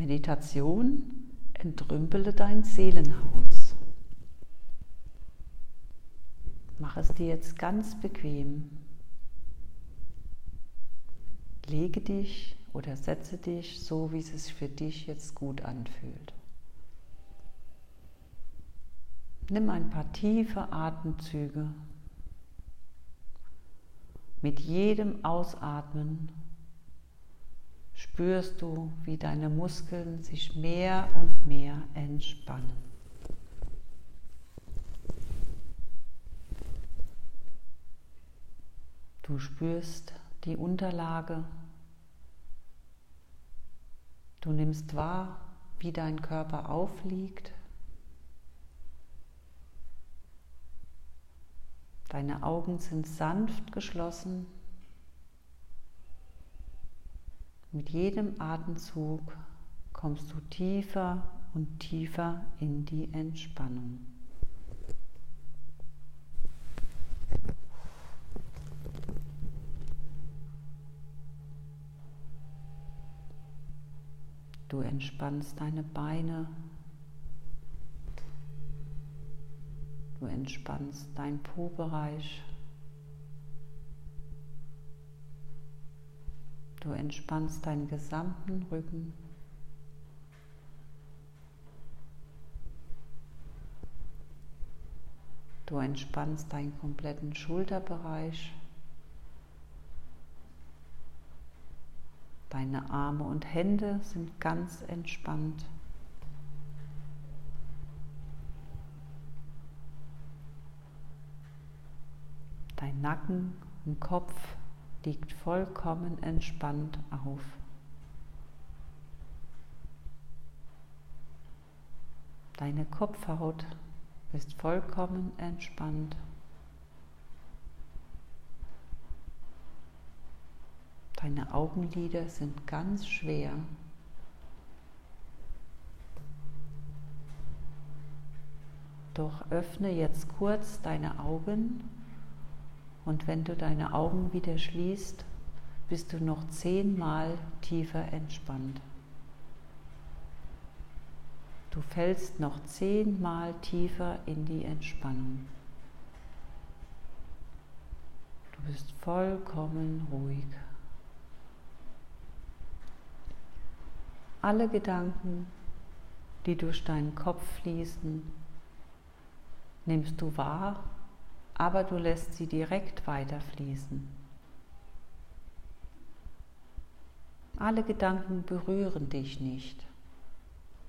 Meditation entrümpele dein Seelenhaus. Mach es dir jetzt ganz bequem. Lege dich oder setze dich so, wie es sich für dich jetzt gut anfühlt. Nimm ein paar tiefe Atemzüge. Mit jedem Ausatmen spürst du, wie deine Muskeln sich mehr und mehr entspannen. Du spürst die Unterlage. Du nimmst wahr, wie dein Körper aufliegt. Deine Augen sind sanft geschlossen. Mit jedem Atemzug kommst du tiefer und tiefer in die Entspannung. Du entspannst deine Beine. Du entspannst deinen Po-Bereich. Du entspannst deinen gesamten Rücken. Du entspannst deinen kompletten Schulterbereich. Deine Arme und Hände sind ganz entspannt. Dein Nacken und Kopf liegt vollkommen entspannt auf. Deine Kopfhaut ist vollkommen entspannt. Deine Augenlider sind ganz schwer. Doch öffne jetzt kurz deine Augen und wenn du deine Augen wieder schließt, bist du noch zehnmal tiefer entspannt. Du fällst noch zehnmal tiefer in die Entspannung. Du bist vollkommen ruhig. Alle Gedanken, die durch deinen Kopf fließen, nimmst du wahr aber du lässt sie direkt weiterfließen. Alle Gedanken berühren dich nicht.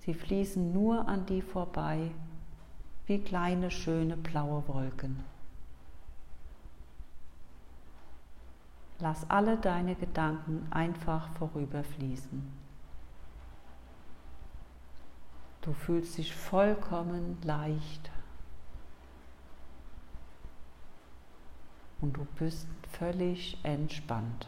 Sie fließen nur an die vorbei, wie kleine schöne blaue Wolken. Lass alle deine Gedanken einfach vorüberfließen. Du fühlst dich vollkommen leicht und du bist völlig entspannt.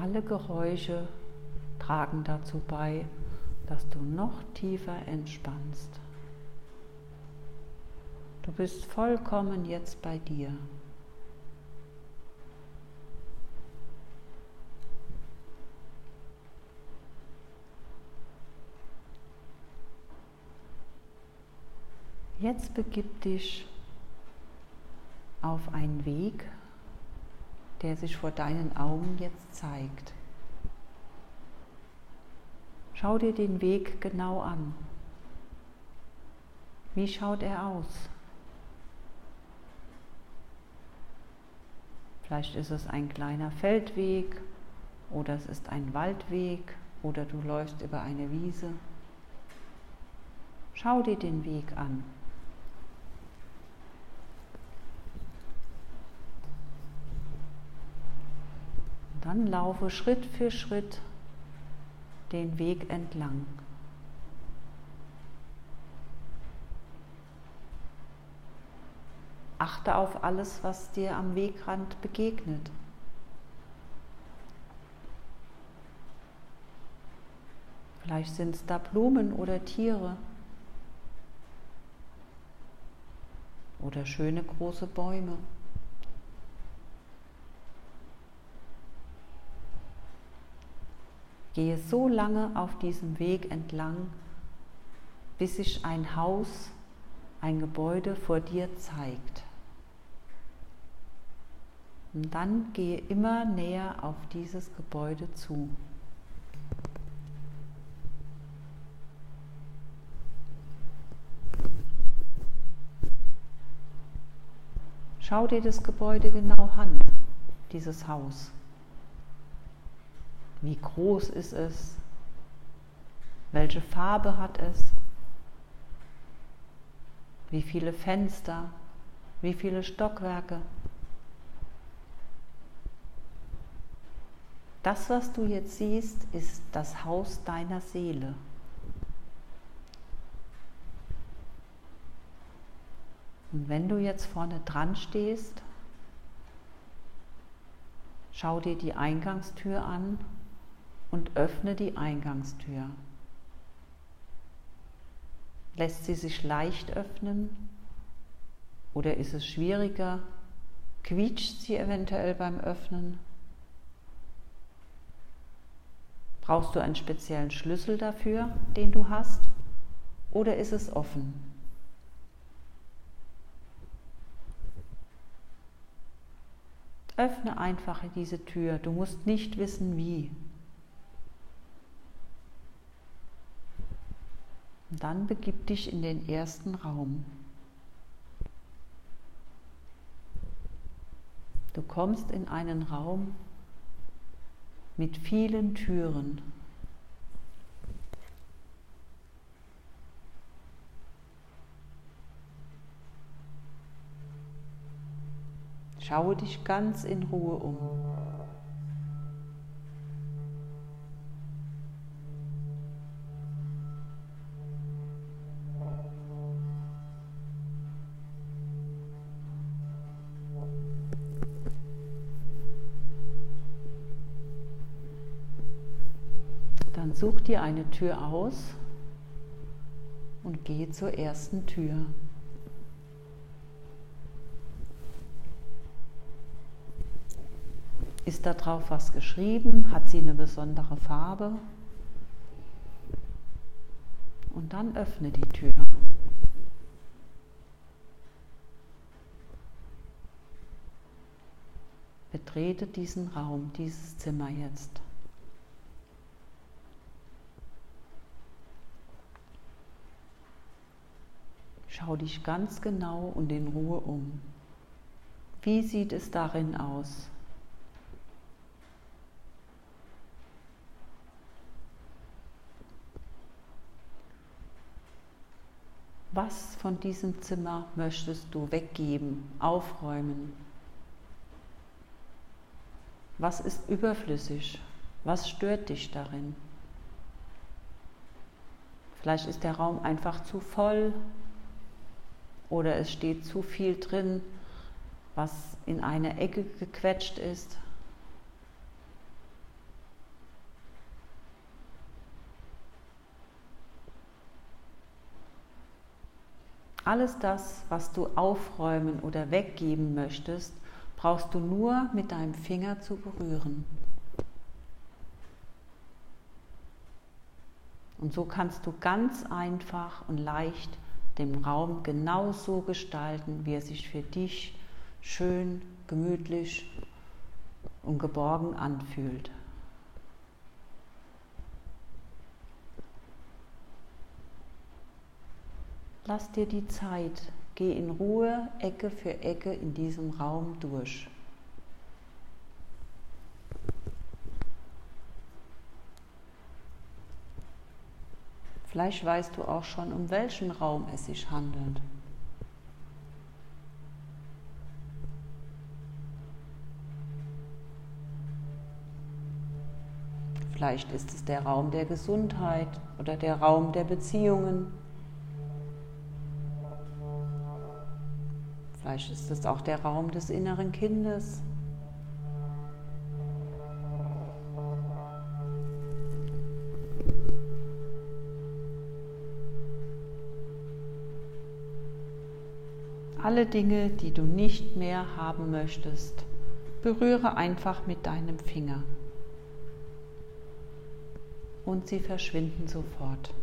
Alle Geräusche tragen dazu bei, dass du noch tiefer entspannst. Du bist vollkommen jetzt bei dir. Jetzt begib dich auf einen Weg, der sich vor deinen Augen jetzt zeigt. Schau dir den Weg genau an. Wie schaut er aus? Vielleicht ist es ein kleiner Feldweg oder es ist ein Waldweg oder du läufst über eine Wiese. Schau dir den Weg an. Dann laufe Schritt für Schritt den Weg entlang. Achte auf alles, was dir am Wegrand begegnet. Vielleicht sind es da Blumen oder Tiere oder schöne große Bäume. Gehe so lange auf diesem Weg entlang, bis sich ein Haus, ein Gebäude vor dir zeigt. Und dann gehe immer näher auf dieses Gebäude zu. Schau dir das Gebäude genau an, dieses Haus. Wie groß ist es? Welche Farbe hat es? Wie viele Fenster? Wie viele Stockwerke? Das, was du jetzt siehst, ist das Haus deiner Seele. Und wenn du jetzt vorne dran stehst, schau dir die Eingangstür an und öffne die Eingangstür. Lässt sie sich leicht öffnen oder ist es schwieriger? Quietscht sie eventuell beim Öffnen? Brauchst du einen speziellen Schlüssel dafür, den du hast? Oder ist es offen? Öffne einfach diese Tür. Du musst nicht wissen, wie. Und dann begib dich in den ersten Raum. Du kommst in einen Raum mit vielen Türen. Schaue dich ganz in Ruhe um. Such dir eine Tür aus und geh zur ersten Tür. Ist da drauf was geschrieben? Hat sie eine besondere Farbe? Und dann öffne die Tür. Betrete diesen Raum, dieses Zimmer jetzt. Schau dich ganz genau und in Ruhe um. Wie sieht es darin aus? Was von diesem Zimmer möchtest du weggeben, aufräumen? Was ist überflüssig? Was stört dich darin? Vielleicht ist der Raum einfach zu voll oder es steht zu viel drin, was in eine Ecke gequetscht ist. Alles das, was du aufräumen oder weggeben möchtest, brauchst du nur mit deinem Finger zu berühren. Und so kannst du ganz einfach und leicht den Raum genauso gestalten, wie er sich für dich schön, gemütlich und geborgen anfühlt. Lass dir die Zeit, geh in Ruhe Ecke für Ecke in diesem Raum durch. Vielleicht weißt du auch schon, um welchen Raum es sich handelt. Vielleicht ist es der Raum der Gesundheit oder der Raum der Beziehungen. Vielleicht ist es auch der Raum des inneren Kindes. Alle Dinge, die du nicht mehr haben möchtest, berühre einfach mit deinem Finger und sie verschwinden sofort.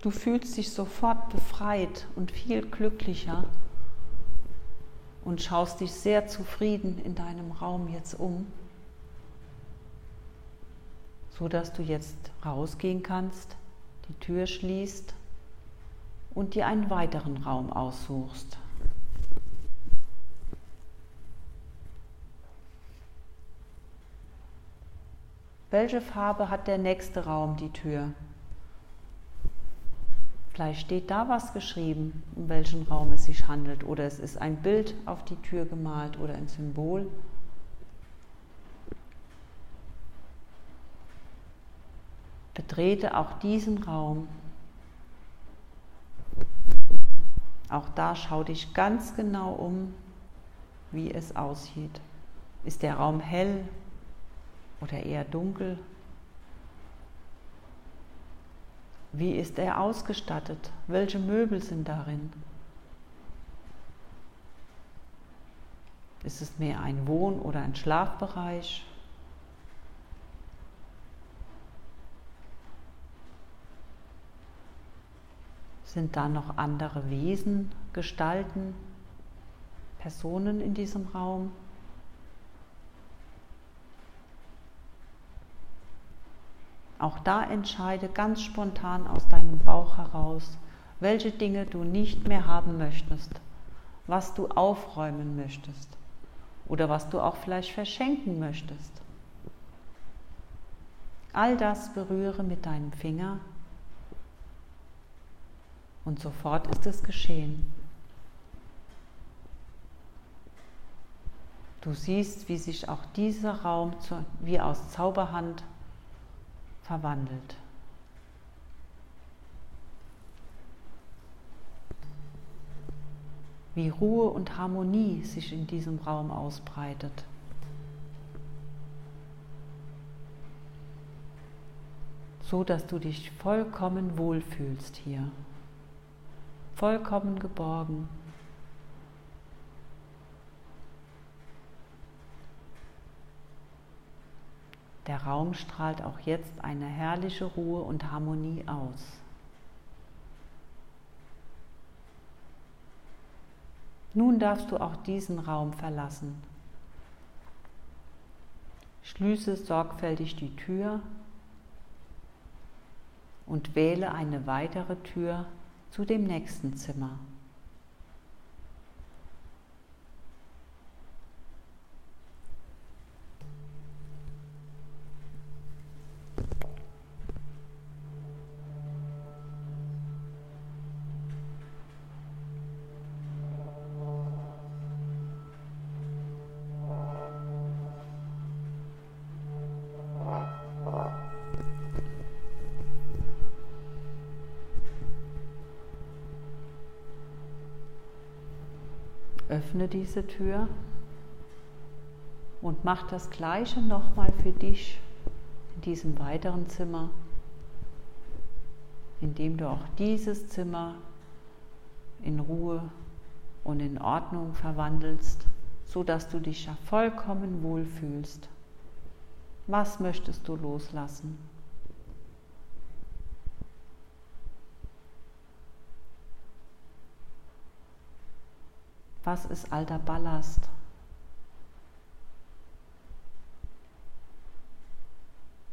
Du fühlst dich sofort befreit und viel glücklicher und schaust dich sehr zufrieden in deinem Raum jetzt um, so dass du jetzt rausgehen kannst, die Tür schließt und dir einen weiteren Raum aussuchst. Welche Farbe hat der nächste Raum, die Tür? Vielleicht steht da was geschrieben, um welchen Raum es sich handelt, oder es ist ein Bild auf die Tür gemalt oder ein Symbol. Betrete auch diesen Raum. Auch da schau dich ganz genau um, wie es aussieht. Ist der Raum hell oder eher dunkel? Wie ist er ausgestattet? Welche Möbel sind darin? Ist es mehr ein Wohn- oder ein Schlafbereich? Sind da noch andere Wesen, Gestalten, Personen in diesem Raum? Auch da entscheide ganz spontan aus deinem Bauch heraus, welche Dinge du nicht mehr haben möchtest, was du aufräumen möchtest oder was du auch vielleicht verschenken möchtest. All das berühre mit deinem Finger und sofort ist es geschehen. Du siehst, wie sich auch dieser Raum wie aus Zauberhand verwandelt. Wie Ruhe und Harmonie sich in diesem Raum ausbreitet. So dass du dich vollkommen wohlfühlst hier, vollkommen geborgen. Der Raum strahlt auch jetzt eine herrliche Ruhe und Harmonie aus. Nun darfst du auch diesen Raum verlassen. Schließe sorgfältig die Tür und wähle eine weitere Tür zu dem nächsten Zimmer. Öffne diese Tür und mach das gleiche nochmal für dich in diesem weiteren Zimmer, indem du auch dieses Zimmer in Ruhe und in Ordnung verwandelst, so dass du dich ja vollkommen wohlfühlst. Was möchtest du loslassen? Was ist alter Ballast?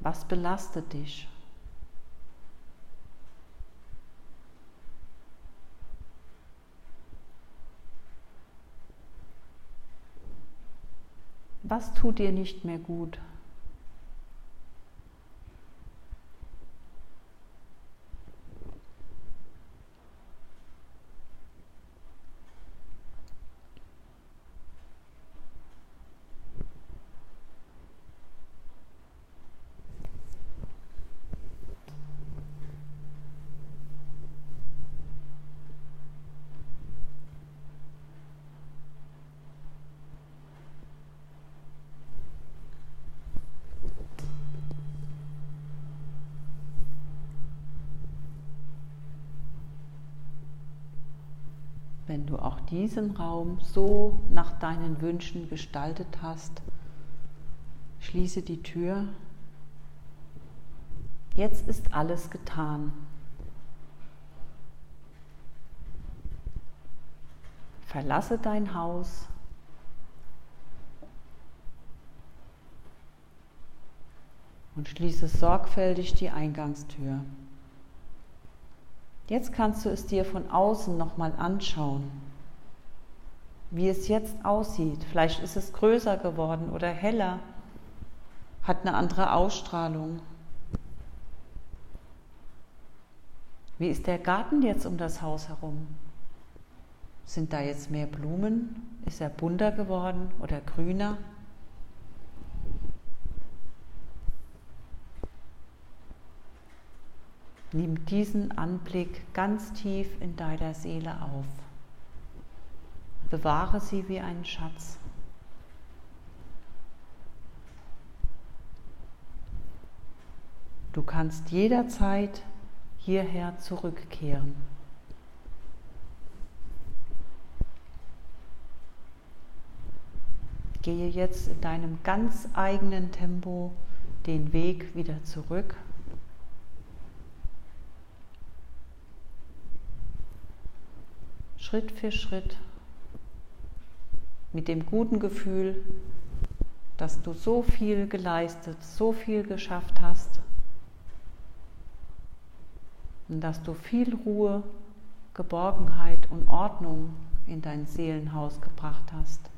Was belastet dich? Was tut dir nicht mehr gut? Wenn du auch diesen Raum so nach deinen Wünschen gestaltet hast, schließe die Tür. Jetzt ist alles getan. Verlasse dein Haus. Und schließe sorgfältig die Eingangstür. Jetzt kannst du es dir von außen nochmal anschauen, wie es jetzt aussieht. Vielleicht ist es größer geworden oder heller, hat eine andere Ausstrahlung. Wie ist der Garten jetzt um das Haus herum? Sind da jetzt mehr Blumen? Ist er bunter geworden oder grüner? Nimm diesen Anblick ganz tief in deiner Seele auf. Bewahre sie wie einen Schatz. Du kannst jederzeit hierher zurückkehren. Gehe jetzt in deinem ganz eigenen Tempo den Weg wieder zurück. Schritt für Schritt mit dem guten Gefühl, dass du so viel geleistet, so viel geschafft hast und dass du viel Ruhe, Geborgenheit und Ordnung in dein Seelenhaus gebracht hast.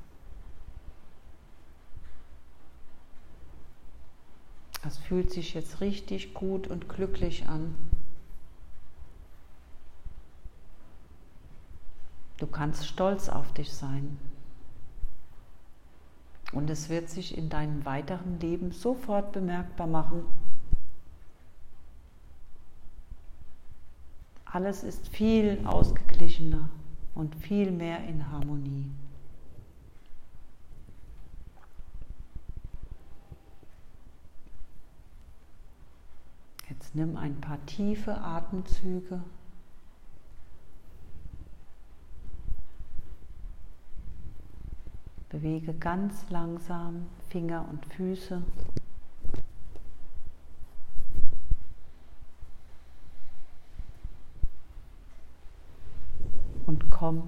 Das fühlt sich jetzt richtig gut und glücklich an. Du kannst stolz auf dich sein. Und es wird sich in deinem weiteren Leben sofort bemerkbar machen. Alles ist viel ausgeglichener und viel mehr in Harmonie. Jetzt nimm ein paar tiefe Atemzüge. Bewege ganz langsam Finger und Füße. Und komm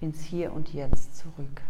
ins Hier und Jetzt zurück.